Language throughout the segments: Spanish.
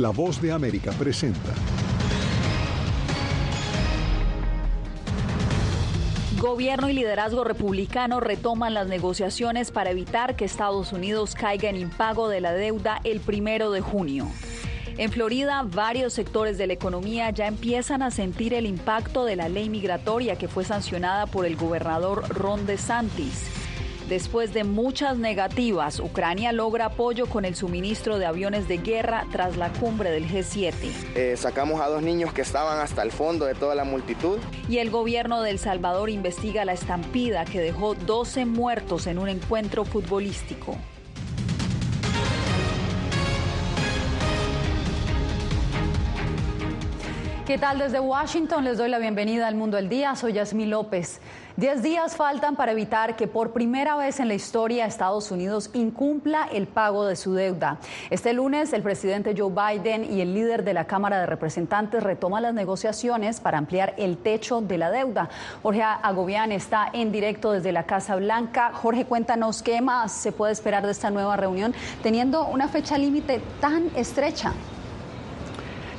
La voz de América presenta. Gobierno y liderazgo republicano retoman las negociaciones para evitar que Estados Unidos caiga en impago de la deuda el primero de junio. En Florida, varios sectores de la economía ya empiezan a sentir el impacto de la ley migratoria que fue sancionada por el gobernador Ron DeSantis. Después de muchas negativas, Ucrania logra apoyo con el suministro de aviones de guerra tras la cumbre del G7. Eh, sacamos a dos niños que estaban hasta el fondo de toda la multitud. Y el gobierno de El Salvador investiga la estampida que dejó 12 muertos en un encuentro futbolístico. ¿Qué tal desde Washington? Les doy la bienvenida al Mundo del Día. Soy Yasmí López. Diez días faltan para evitar que por primera vez en la historia Estados Unidos incumpla el pago de su deuda. Este lunes el presidente Joe Biden y el líder de la Cámara de Representantes retoman las negociaciones para ampliar el techo de la deuda. Jorge Agobián está en directo desde la Casa Blanca. Jorge, cuéntanos qué más se puede esperar de esta nueva reunión teniendo una fecha límite tan estrecha.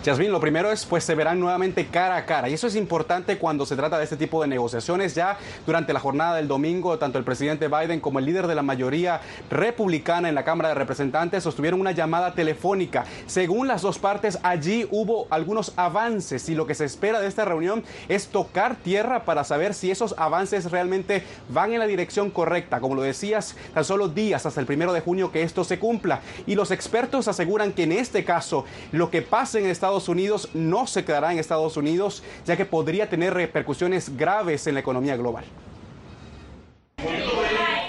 Yasmin, lo primero es, pues se verán nuevamente cara a cara. Y eso es importante cuando se trata de este tipo de negociaciones. Ya durante la jornada del domingo, tanto el presidente Biden como el líder de la mayoría republicana en la Cámara de Representantes sostuvieron una llamada telefónica. Según las dos partes, allí hubo algunos avances y lo que se espera de esta reunión es tocar tierra para saber si esos avances realmente van en la dirección correcta. Como lo decías, tan solo días hasta el primero de junio que esto se cumpla. Y los expertos aseguran que en este caso, lo que pase en Estados Estados Unidos no se quedará en Estados Unidos, ya que podría tener repercusiones graves en la economía global.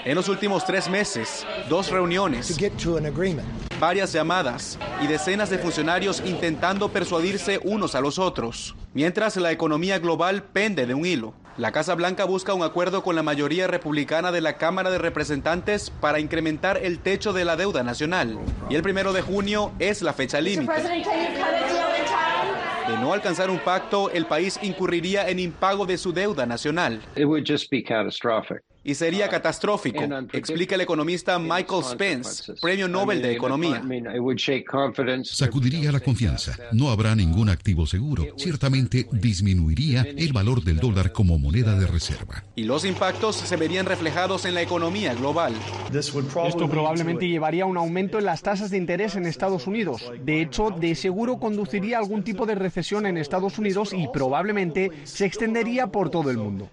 En los últimos tres meses, dos reuniones, varias llamadas y decenas de funcionarios intentando persuadirse unos a los otros, mientras la economía global pende de un hilo. La Casa Blanca busca un acuerdo con la mayoría republicana de la Cámara de Representantes para incrementar el techo de la deuda nacional. Y el primero de junio es la fecha límite. De no alcanzar un pacto, el país incurriría en impago de su deuda nacional y sería catastrófico, explica el economista Michael Spence, Premio Nobel de Economía. Sacudiría la confianza. No habrá ningún activo seguro. Ciertamente disminuiría el valor del dólar como moneda de reserva. Y los impactos se verían reflejados en la economía global. Esto probablemente llevaría a un aumento en las tasas de interés en Estados Unidos. De hecho, de seguro conduciría a algún tipo de recesión en Estados Unidos y probablemente se extendería por todo el mundo.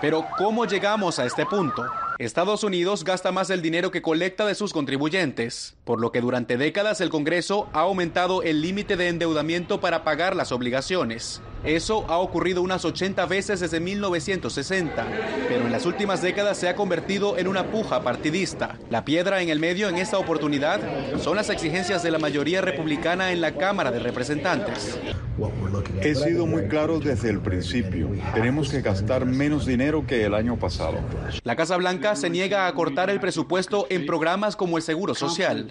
Pero ¿cómo llegamos a este punto? Estados Unidos gasta más el dinero que colecta de sus contribuyentes, por lo que durante décadas el Congreso ha aumentado el límite de endeudamiento para pagar las obligaciones. Eso ha ocurrido unas 80 veces desde 1960, pero en las últimas décadas se ha convertido en una puja partidista. La piedra en el medio en esta oportunidad son las exigencias de la mayoría republicana en la Cámara de Representantes. He sido muy claro desde el principio. Tenemos que gastar menos dinero que el año pasado. La Casa Blanca se niega a cortar el presupuesto en programas como el Seguro Social.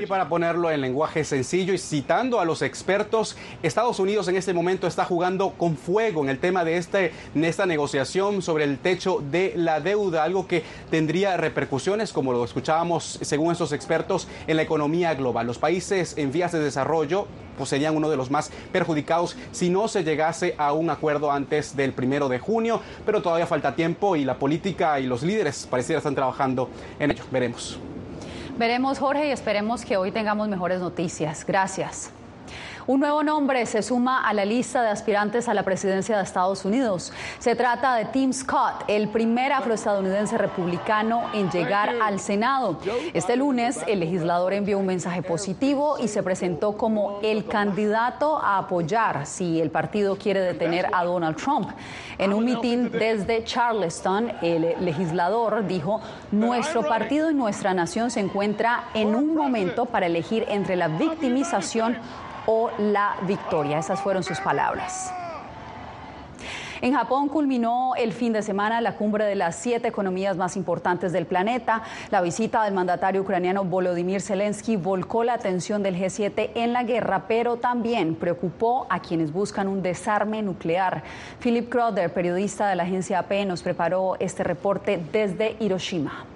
Y para ponerlo en lenguaje sencillo y citando a los expertos, Estados Unidos en este momento está jugando con fuego en el tema de este, esta negociación sobre el techo de la deuda, algo que tendría repercusiones, como lo escuchábamos según estos expertos, en la economía global. Los países en vías de desarrollo pues, serían uno de los más perjudicados si no se llegase a un acuerdo antes del primero de junio, pero todavía falta tiempo y la política y los líderes pareciera están trabajando en ello. Veremos. Veremos, Jorge, y esperemos que hoy tengamos mejores noticias. Gracias. Un nuevo nombre se suma a la lista de aspirantes a la presidencia de Estados Unidos. Se trata de Tim Scott, el primer afroestadounidense republicano en llegar al Senado. Este lunes, el legislador envió un mensaje positivo y se presentó como el candidato a apoyar si el partido quiere detener a Donald Trump. En un mitin desde Charleston, el legislador dijo, nuestro partido y nuestra nación se encuentra en un momento para elegir entre la victimización o la victoria. Esas fueron sus palabras. En Japón culminó el fin de semana la cumbre de las siete economías más importantes del planeta. La visita del mandatario ucraniano Volodymyr Zelensky volcó la atención del G7 en la guerra, pero también preocupó a quienes buscan un desarme nuclear. Philip Crowder, periodista de la agencia AP, nos preparó este reporte desde Hiroshima.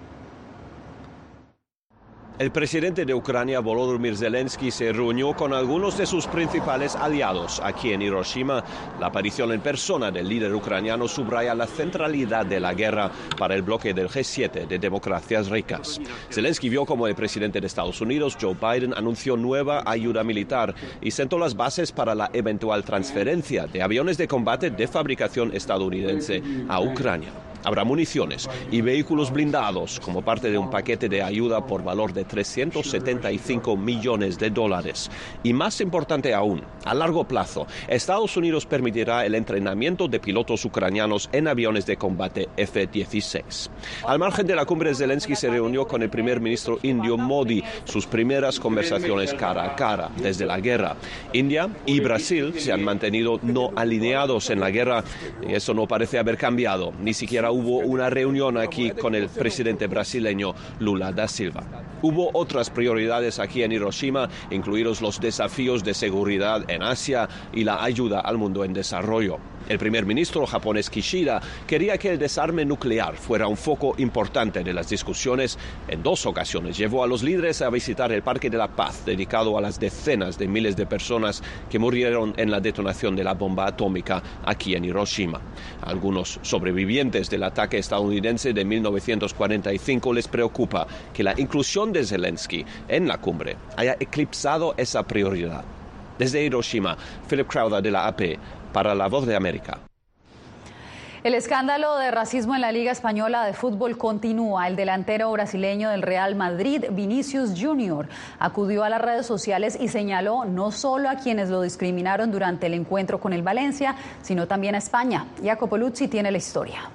El presidente de Ucrania, Volodymyr Zelensky, se reunió con algunos de sus principales aliados aquí en Hiroshima. La aparición en persona del líder ucraniano subraya la centralidad de la guerra para el bloque del G7 de democracias ricas. Zelensky vio como el presidente de Estados Unidos, Joe Biden, anunció nueva ayuda militar y sentó las bases para la eventual transferencia de aviones de combate de fabricación estadounidense a Ucrania. Habrá municiones y vehículos blindados como parte de un paquete de ayuda por valor de 375 millones de dólares. Y más importante aún, a largo plazo, Estados Unidos permitirá el entrenamiento de pilotos ucranianos en aviones de combate F-16. Al margen de la cumbre, Zelensky se reunió con el primer ministro indio Modi, sus primeras conversaciones cara a cara desde la guerra. India y Brasil se han mantenido no alineados en la guerra y eso no parece haber cambiado, ni siquiera hubo una reunión aquí con el presidente brasileño Lula da Silva. Otras prioridades aquí en Hiroshima, incluidos los desafíos de seguridad en Asia y la ayuda al mundo en desarrollo. El primer ministro japonés Kishida quería que el desarme nuclear fuera un foco importante de las discusiones. En dos ocasiones llevó a los líderes a visitar el Parque de la Paz, dedicado a las decenas de miles de personas que murieron en la detonación de la bomba atómica aquí en Hiroshima. algunos sobrevivientes del ataque estadounidense de 1945 les preocupa que la inclusión de Zelensky en la cumbre haya eclipsado esa prioridad. Desde Hiroshima, Philip Crowder de la AP para La Voz de América. El escándalo de racismo en la Liga Española de Fútbol continúa. El delantero brasileño del Real Madrid, Vinicius Junior, acudió a las redes sociales y señaló no solo a quienes lo discriminaron durante el encuentro con el Valencia, sino también a España. Jacopo Luzzi tiene la historia.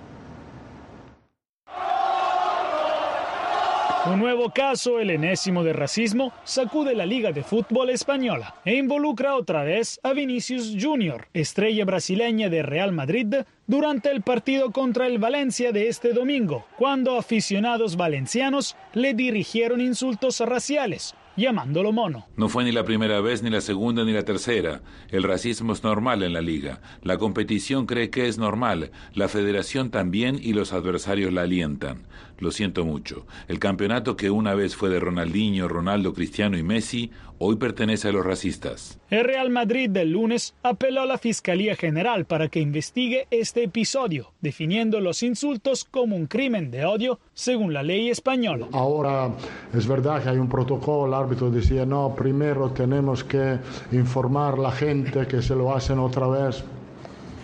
Un nuevo caso, el enésimo de racismo, sacude la Liga de Fútbol Española e involucra otra vez a Vinicius Junior, estrella brasileña de Real Madrid, durante el partido contra el Valencia de este domingo, cuando aficionados valencianos le dirigieron insultos raciales, llamándolo mono. No fue ni la primera vez, ni la segunda, ni la tercera. El racismo es normal en la liga. La competición cree que es normal. La federación también y los adversarios la alientan. Lo siento mucho. El campeonato que una vez fue de Ronaldinho, Ronaldo, Cristiano y Messi, hoy pertenece a los racistas. El Real Madrid del lunes apeló a la Fiscalía General para que investigue este episodio, definiendo los insultos como un crimen de odio según la ley española. Ahora es verdad que hay un protocolo, árbitro decía, no, primero tenemos que informar a la gente que se lo hacen otra vez,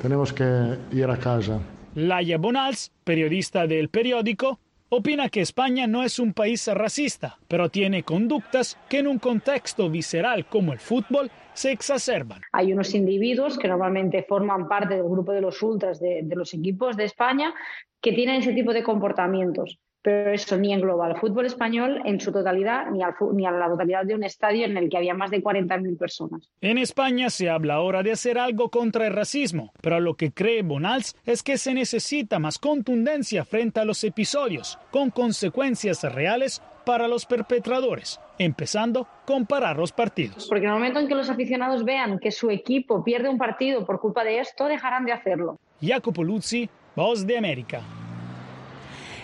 tenemos que ir a casa. Laia Bonals, periodista del periódico, opina que España no es un país racista, pero tiene conductas que en un contexto visceral como el fútbol se exacerban. Hay unos individuos que normalmente forman parte del grupo de los ultras de, de los equipos de España que tienen ese tipo de comportamientos pero eso ni engloba al fútbol español en su totalidad ni, al, ni, a la totalidad de un estadio en el que había más de 40.000 personas. En España se habla ahora de hacer algo contra el racismo, pero lo que cree Bonals es que se necesita más contundencia frente a los episodios, con consecuencias reales para los perpetradores, empezando con parar los partidos. Porque en el momento en que los aficionados vean que su equipo pierde un partido por culpa de esto, dejarán de hacerlo. Jacopo Luzzi, Voz de América.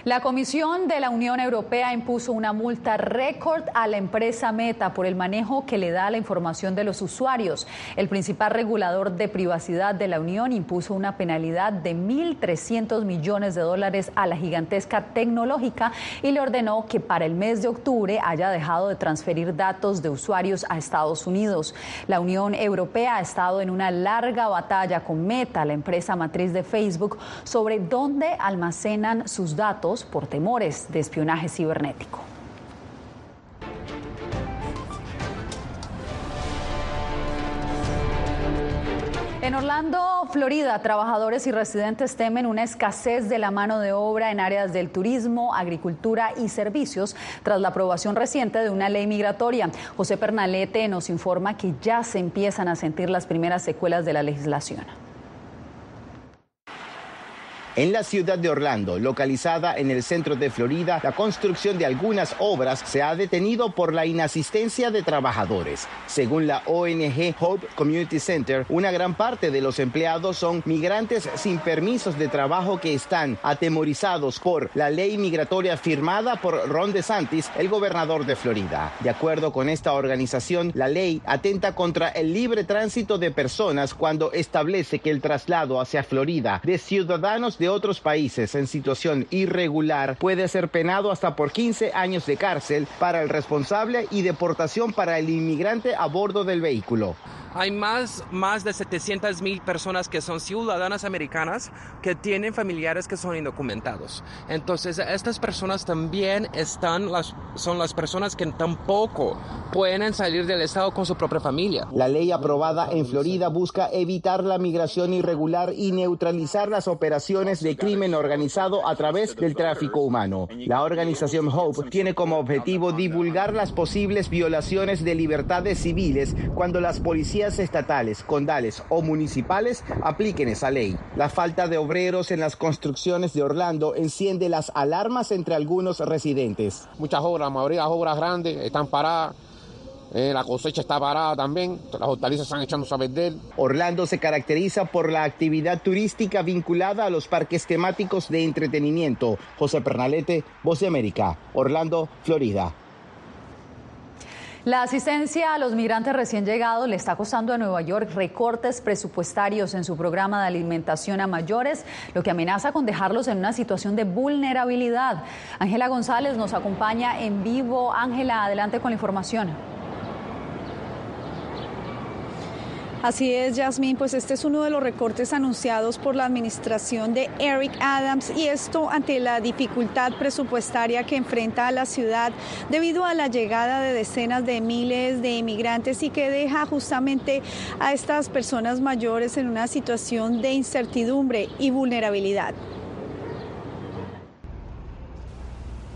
La Comisión de la Unión Europea impuso una multa récord a la empresa Meta por el manejo que le da la información de los usuarios. El principal regulador de privacidad de la Unión impuso una penalidad de 1.300 millones de dólares a la gigantesca tecnológica y le ordenó que para el mes de octubre haya dejado de transferir datos de usuarios a Estados Unidos. La Unión Europea ha estado en una larga batalla con Meta, la empresa matriz de Facebook, sobre dónde almacenan sus datos por temores de espionaje cibernético. En Orlando, Florida, trabajadores y residentes temen una escasez de la mano de obra en áreas del turismo, agricultura y servicios tras la aprobación reciente de una ley migratoria. José Pernalete nos informa que ya se empiezan a sentir las primeras secuelas de la legislación. En la ciudad de Orlando, localizada en el centro de Florida, la construcción de algunas obras se ha detenido por la inasistencia de trabajadores. Según la ONG Hope Community Center, una gran parte de los empleados son migrantes sin permisos de trabajo que están atemorizados por la ley migratoria firmada por Ron DeSantis, el gobernador de Florida. De acuerdo con esta organización, la ley atenta contra el libre tránsito de personas cuando establece que el traslado hacia Florida de ciudadanos otros países en situación irregular puede ser penado hasta por 15 años de cárcel para el responsable y deportación para el inmigrante a bordo del vehículo. Hay más, más de 700 mil personas que son ciudadanas americanas que tienen familiares que son indocumentados. Entonces, estas personas también están las, son las personas que tampoco pueden salir del estado con su propia familia. La ley aprobada en Florida busca evitar la migración irregular y neutralizar las operaciones de crimen organizado a través del tráfico humano. La organización Hope tiene como objetivo divulgar las posibles violaciones de libertades civiles cuando las policías estatales, condales o municipales apliquen esa ley. La falta de obreros en las construcciones de Orlando enciende las alarmas entre algunos residentes. Muchas obras, la mayoría de las obras grandes están paradas. Eh, la cosecha está parada también, las hortalizas están echándose a vender. Orlando se caracteriza por la actividad turística vinculada a los parques temáticos de entretenimiento. José Pernalete, Voz de América, Orlando, Florida. La asistencia a los migrantes recién llegados le está costando a Nueva York recortes presupuestarios en su programa de alimentación a mayores, lo que amenaza con dejarlos en una situación de vulnerabilidad. Ángela González nos acompaña en vivo. Ángela, adelante con la información. Así es, Yasmín, pues este es uno de los recortes anunciados por la administración de Eric Adams y esto ante la dificultad presupuestaria que enfrenta a la ciudad debido a la llegada de decenas de miles de inmigrantes y que deja justamente a estas personas mayores en una situación de incertidumbre y vulnerabilidad.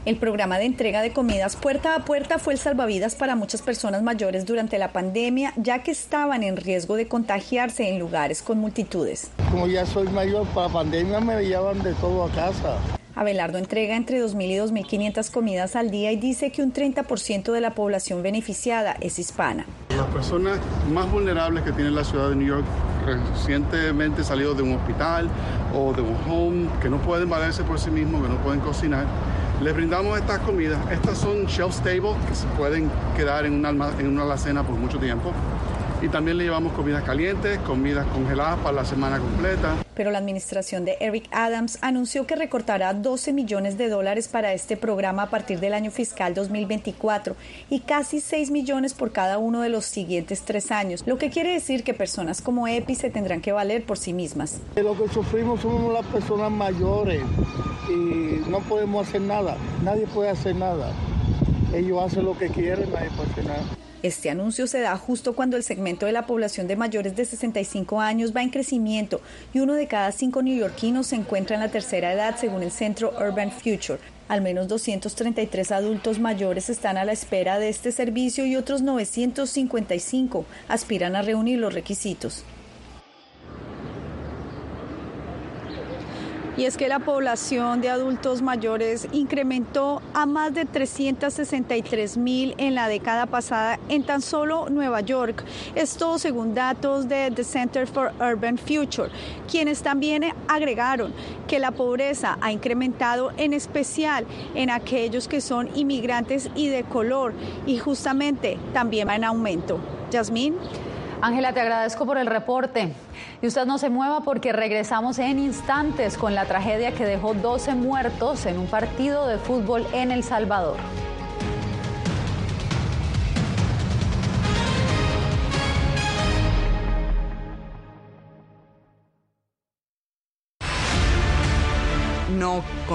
El programa de entrega de comidas puerta a puerta fue el salvavidas para muchas personas mayores durante la pandemia, ya que estaban en riesgo de contagiarse en lugares con multitudes. Como ya soy mayor, para la pandemia me llevan de todo a casa. Abelardo entrega entre 2.000 y 2.500 comidas al día y dice que un 30% de la población beneficiada es hispana. Las personas más vulnerables que tiene la ciudad de New York, recientemente salidos de un hospital o de un home, que no pueden valerse por sí mismos, que no pueden cocinar, les brindamos estas comidas. Estas son shelf stable, que se pueden quedar en una, en una alacena por mucho tiempo. Y también le llevamos comidas calientes, comidas congeladas para la semana completa. Pero la administración de Eric Adams anunció que recortará 12 millones de dólares para este programa a partir del año fiscal 2024 y casi 6 millones por cada uno de los siguientes tres años, lo que quiere decir que personas como Epi se tendrán que valer por sí mismas. Lo que sufrimos somos las personas mayores y no podemos hacer nada, nadie puede hacer nada. Ellos hacen lo que quieren, nadie puede hacer nada. Este anuncio se da justo cuando el segmento de la población de mayores de 65 años va en crecimiento y uno de cada cinco neoyorquinos se encuentra en la tercera edad según el centro Urban Future. Al menos 233 adultos mayores están a la espera de este servicio y otros 955 aspiran a reunir los requisitos. Y es que la población de adultos mayores incrementó a más de 363 mil en la década pasada en tan solo Nueva York. Esto según datos de The Center for Urban Future, quienes también agregaron que la pobreza ha incrementado en especial en aquellos que son inmigrantes y de color y justamente también va en aumento. Yasmín. Ángela, te agradezco por el reporte. Y usted no se mueva porque regresamos en instantes con la tragedia que dejó 12 muertos en un partido de fútbol en El Salvador.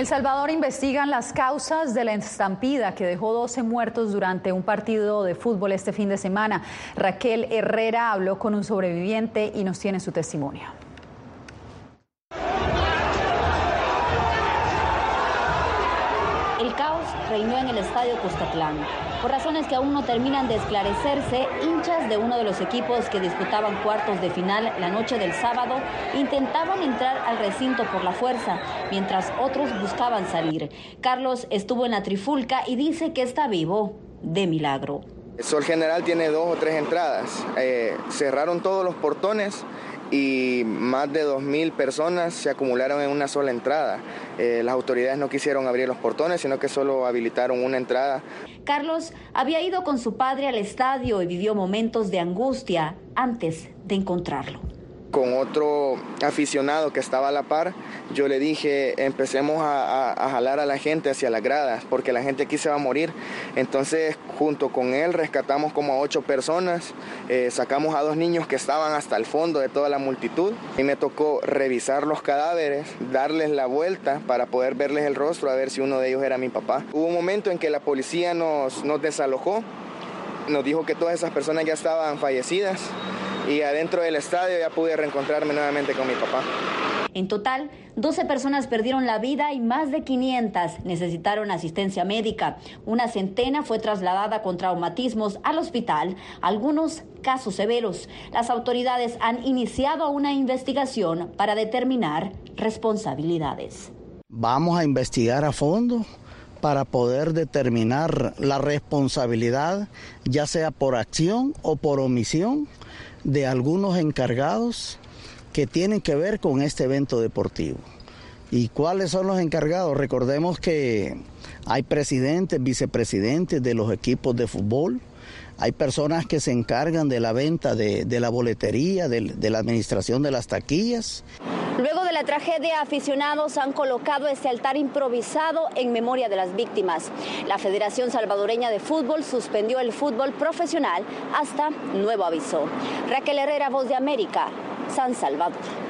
El Salvador investigan las causas de la estampida que dejó 12 muertos durante un partido de fútbol este fin de semana. Raquel Herrera habló con un sobreviviente y nos tiene su testimonio. El caos reinó en el estadio Cuscatlán. Por razones que aún no terminan de esclarecerse, hinchas de uno de los equipos que disputaban cuartos de final la noche del sábado intentaban entrar al recinto por la fuerza, mientras otros buscaban salir. Carlos estuvo en la trifulca y dice que está vivo de milagro. Sol General tiene dos o tres entradas. Eh, cerraron todos los portones y más de 2.000 personas se acumularon en una sola entrada. Eh, las autoridades no quisieron abrir los portones, sino que solo habilitaron una entrada. Carlos había ido con su padre al estadio y vivió momentos de angustia antes de encontrarlo con otro aficionado que estaba a la par, yo le dije, empecemos a, jalar a la gente hacia las gradas, porque la gente aquí se va a morir. Entonces, junto con él, rescatamos como a ocho personas, eh, sacamos a dos niños que estaban hasta el fondo de toda la multitud, y me tocó revisar los cadáveres, darles la vuelta para poder verles el rostro, a ver si uno de ellos era mi papá. Hubo un momento en que la policía nos, nos desalojó, nos dijo que todas esas personas ya estaban fallecidas y adentro del estadio ya pude reencontrarme nuevamente con mi papá. En total, 12 personas perdieron la vida y más de 500 necesitaron asistencia médica. Una centena fue trasladada con traumatismos al hospital, algunos casos severos. Las autoridades han iniciado una investigación para determinar responsabilidades. Vamos a investigar a fondo para poder determinar la responsabilidad, ya sea por acción o por omisión de algunos encargados que tienen que ver con este evento deportivo. ¿Y cuáles son los encargados? Recordemos que hay presidentes, vicepresidentes de los equipos de fútbol, hay personas que se encargan de la venta de, la boletería, de, la administración de las taquillas. Luego de la tragedia, aficionados han colocado este altar improvisado en memoria de las víctimas. La Federación Salvadoreña de Fútbol suspendió el fútbol profesional hasta nuevo aviso. Raquel Herrera, Voz de América, San Salvador.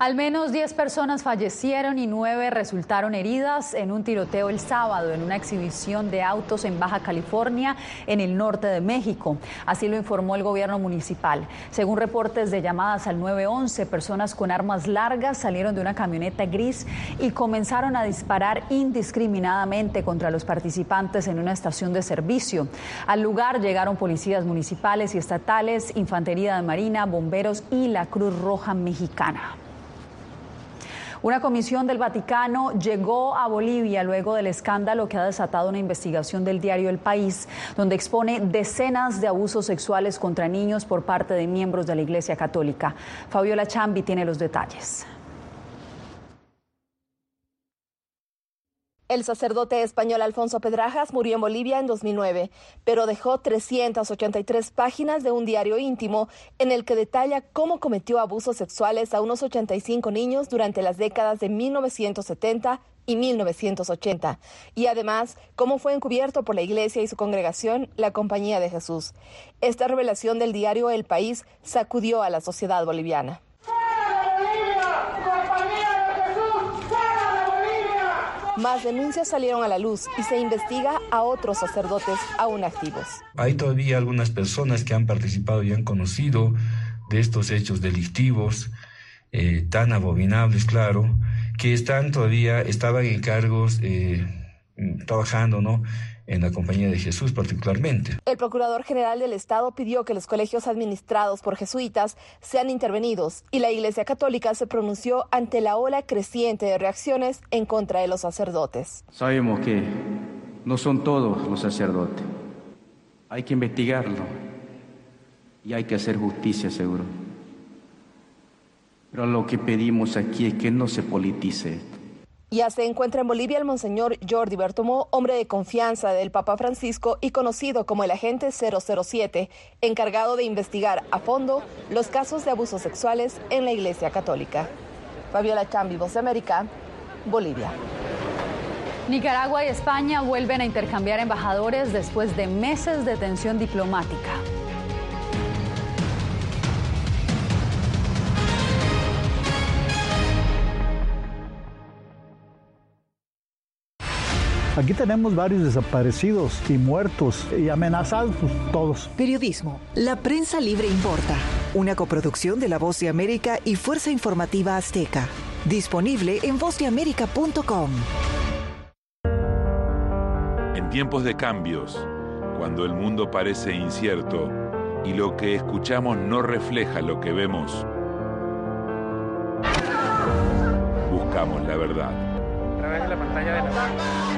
Al menos 10 personas fallecieron y 9 resultaron heridas en un tiroteo el sábado en una exhibición de autos en Baja California, en el norte de México. Así lo informó el gobierno municipal. Según reportes de llamadas al 911, personas con armas largas salieron de una camioneta gris y comenzaron a disparar indiscriminadamente contra los participantes en una estación de servicio. Al lugar llegaron policías municipales y estatales, infantería de marina, bomberos y la Cruz Roja Mexicana. Una comisión del Vaticano llegó a Bolivia luego del escándalo que ha desatado una investigación del diario El País, donde expone decenas de abusos sexuales contra niños por parte de miembros de la Iglesia Católica. Fabiola Chambi tiene los detalles. El sacerdote español Alfonso Pedrajas murió en Bolivia en 2009, pero dejó 383 páginas de un diario íntimo en el que detalla cómo cometió abusos sexuales a unos 85 niños durante las décadas de 1970 y 1980, y además cómo fue encubierto por la Iglesia y su congregación, la Compañía de Jesús. Esta revelación del diario El País sacudió a la sociedad boliviana. Más denuncias salieron a la luz y se investiga a otros sacerdotes aún activos. Hay todavía algunas personas que han participado y han conocido de estos hechos delictivos, eh, tan abominables, claro, que están todavía, estaban en cargos, eh, trabajando, ¿no? En la Compañía de Jesús particularmente. El Procurador General del Estado pidió que los colegios administrados por jesuitas sean intervenidos y la Iglesia Católica se pronunció ante la ola creciente de reacciones en contra de los sacerdotes. Sabemos que no son todos los sacerdotes. Hay que investigarlo y hay que hacer justicia, seguro. Pero lo que pedimos aquí es que no se politice esto. Ya se encuentra en Bolivia el monseñor Jordi Bertomó, hombre de confianza del Papa Francisco y conocido como el agente 007, encargado de investigar a fondo los casos de abusos sexuales en la Iglesia Católica. Fabiola Chambi, Voz de América, Bolivia. Nicaragua y España vuelven a intercambiar embajadores después de meses de tensión diplomática. Aquí tenemos varios desaparecidos y muertos y amenazados todos. Periodismo. La prensa libre importa. Una coproducción de La Voz de América y Fuerza Informativa Azteca. Disponible en vozdeamerica.com. En tiempos de cambios, cuando el mundo parece incierto y lo que escuchamos no refleja lo que vemos, buscamos la verdad. A través de la pantalla de la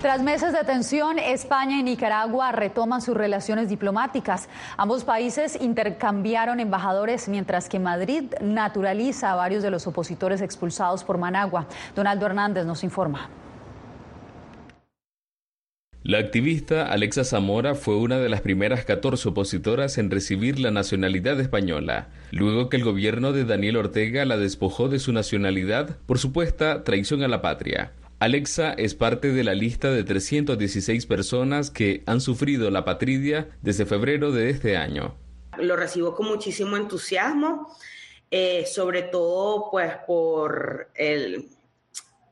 Tras meses de tensión, España y Nicaragua retoman sus relaciones diplomáticas. Ambos países intercambiaron embajadores mientras que Madrid naturaliza a varios de los opositores expulsados por Managua. Donaldo Hernández nos informa. La activista Alexa Zamora fue una de las primeras 14 opositoras en recibir la nacionalidad española, luego que el gobierno de Daniel Ortega la despojó de su nacionalidad por supuesta traición a la patria. Alexa es parte de la lista de 316 personas que han sufrido la patridia desde febrero de este año. Lo recibo con muchísimo entusiasmo, eh, sobre todo pues por el,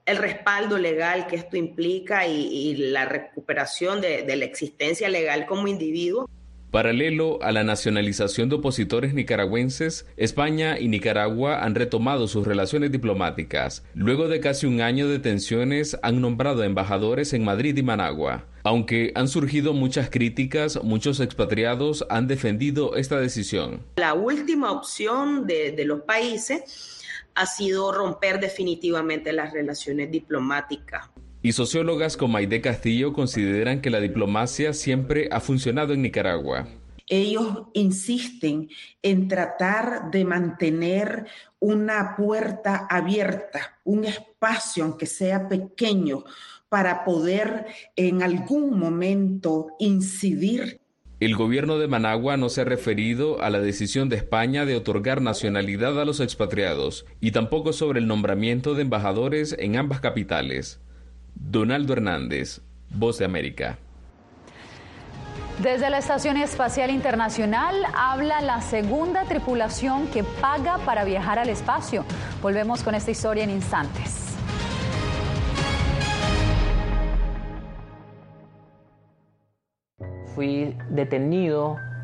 el, respaldo legal que esto implica y, la recuperación de, de la existencia legal como individuo. Paralelo a la nacionalización de opositores nicaragüenses, España y Nicaragua han retomado sus relaciones diplomáticas. Luego de casi un año de tensiones, han nombrado embajadores en Madrid y Managua. Aunque han surgido muchas críticas, muchos expatriados han defendido esta decisión. La última opción de, los países ha sido romper definitivamente las relaciones diplomáticas. Y sociólogas como Aide Castillo consideran que la diplomacia siempre ha funcionado en Nicaragua. Ellos insisten en tratar de mantener una puerta abierta, un espacio, aunque sea pequeño, para poder en algún momento incidir el gobierno de Managua no se ha referido a la decisión de España de otorgar nacionalidad a los expatriados y tampoco sobre el nombramiento de embajadores en ambas capitales. Donaldo Hernández, Voz de América. Desde la Estación Espacial Internacional habla la segunda tripulación que paga para viajar al espacio. Volvemos con esta historia en instantes. Fui detenido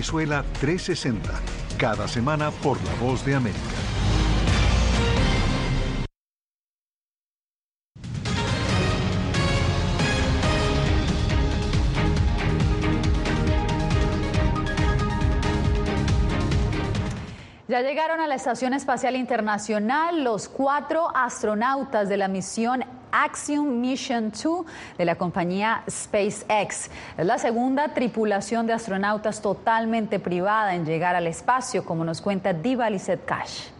Venezuela 360, cada semana por La Voz de América. Ya llegaron a la Estación Espacial Internacional los cuatro astronautas de la misión Axiom Mission 2 de la compañía SpaceX. Es la segunda tripulación de astronautas totalmente privada en llegar al espacio, como nos cuenta Diva Lizette Cash.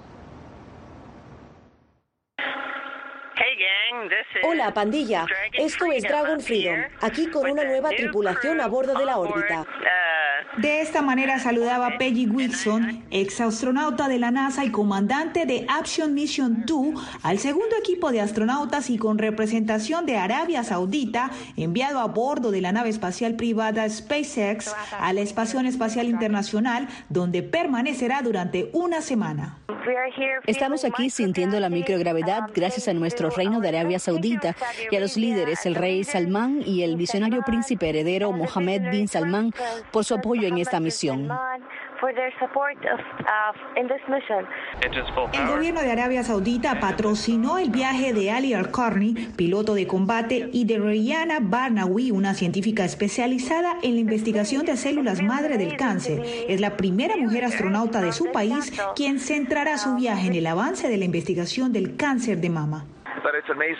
Hola, pandilla. Esto es Dragon Freedom, aquí con una nueva tripulación a bordo de la órbita. De esta manera saludaba Peggy Wilson, ex astronauta de la NASA y comandante de Action Mission 2, al segundo equipo de astronautas y con representación de Arabia Saudita, enviado a bordo de la nave espacial privada SpaceX a la Estación Espacial Internacional, donde permanecerá durante una semana. Estamos aquí sintiendo la microgravedad gracias a nuestro reino de Arabia Saudita y a los líderes, el rey Salmán y el visionario príncipe heredero Mohammed bin Salman, por su apoyo en esta misión. El gobierno de Arabia Saudita patrocinó el viaje de Ali Al-Qarni, piloto de combate, y de Rihanna Barnawi, una científica especializada en la investigación de células madre del cáncer. Es la primera mujer astronauta de su país quien centrará su viaje en el avance de la investigación del cáncer de mama.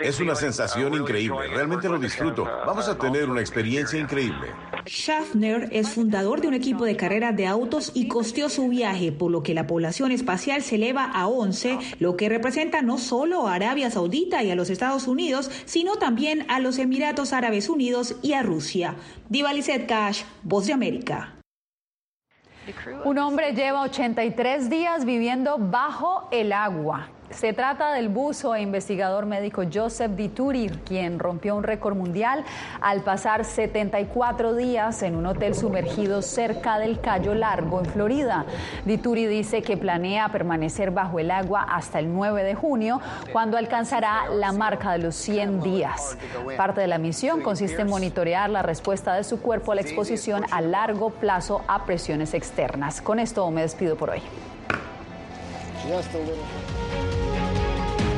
Es una sensación increíble, realmente lo disfruto. Vamos a tener una experiencia increíble. Schaffner es fundador de un equipo de carreras de autos y costeó su viaje, por lo que la población espacial se eleva a 11, lo que representa no solo a Arabia Saudita y a los Estados Unidos, sino también a los Emiratos Árabes Unidos y a Rusia. Diva Lizette Cash, Voz de América. Un hombre lleva 83 días viviendo bajo el agua. Se trata del buzo e investigador médico Joseph Dituri, quien rompió un récord mundial al pasar 74 días en un hotel sumergido cerca del Cayo Largo, en Florida. Dituri dice que planea permanecer bajo el agua hasta el 9 de junio, cuando alcanzará la marca de los 100 días. Parte de la misión consiste en monitorear la respuesta de su cuerpo a la exposición a largo plazo a presiones externas. Con esto me despido por hoy.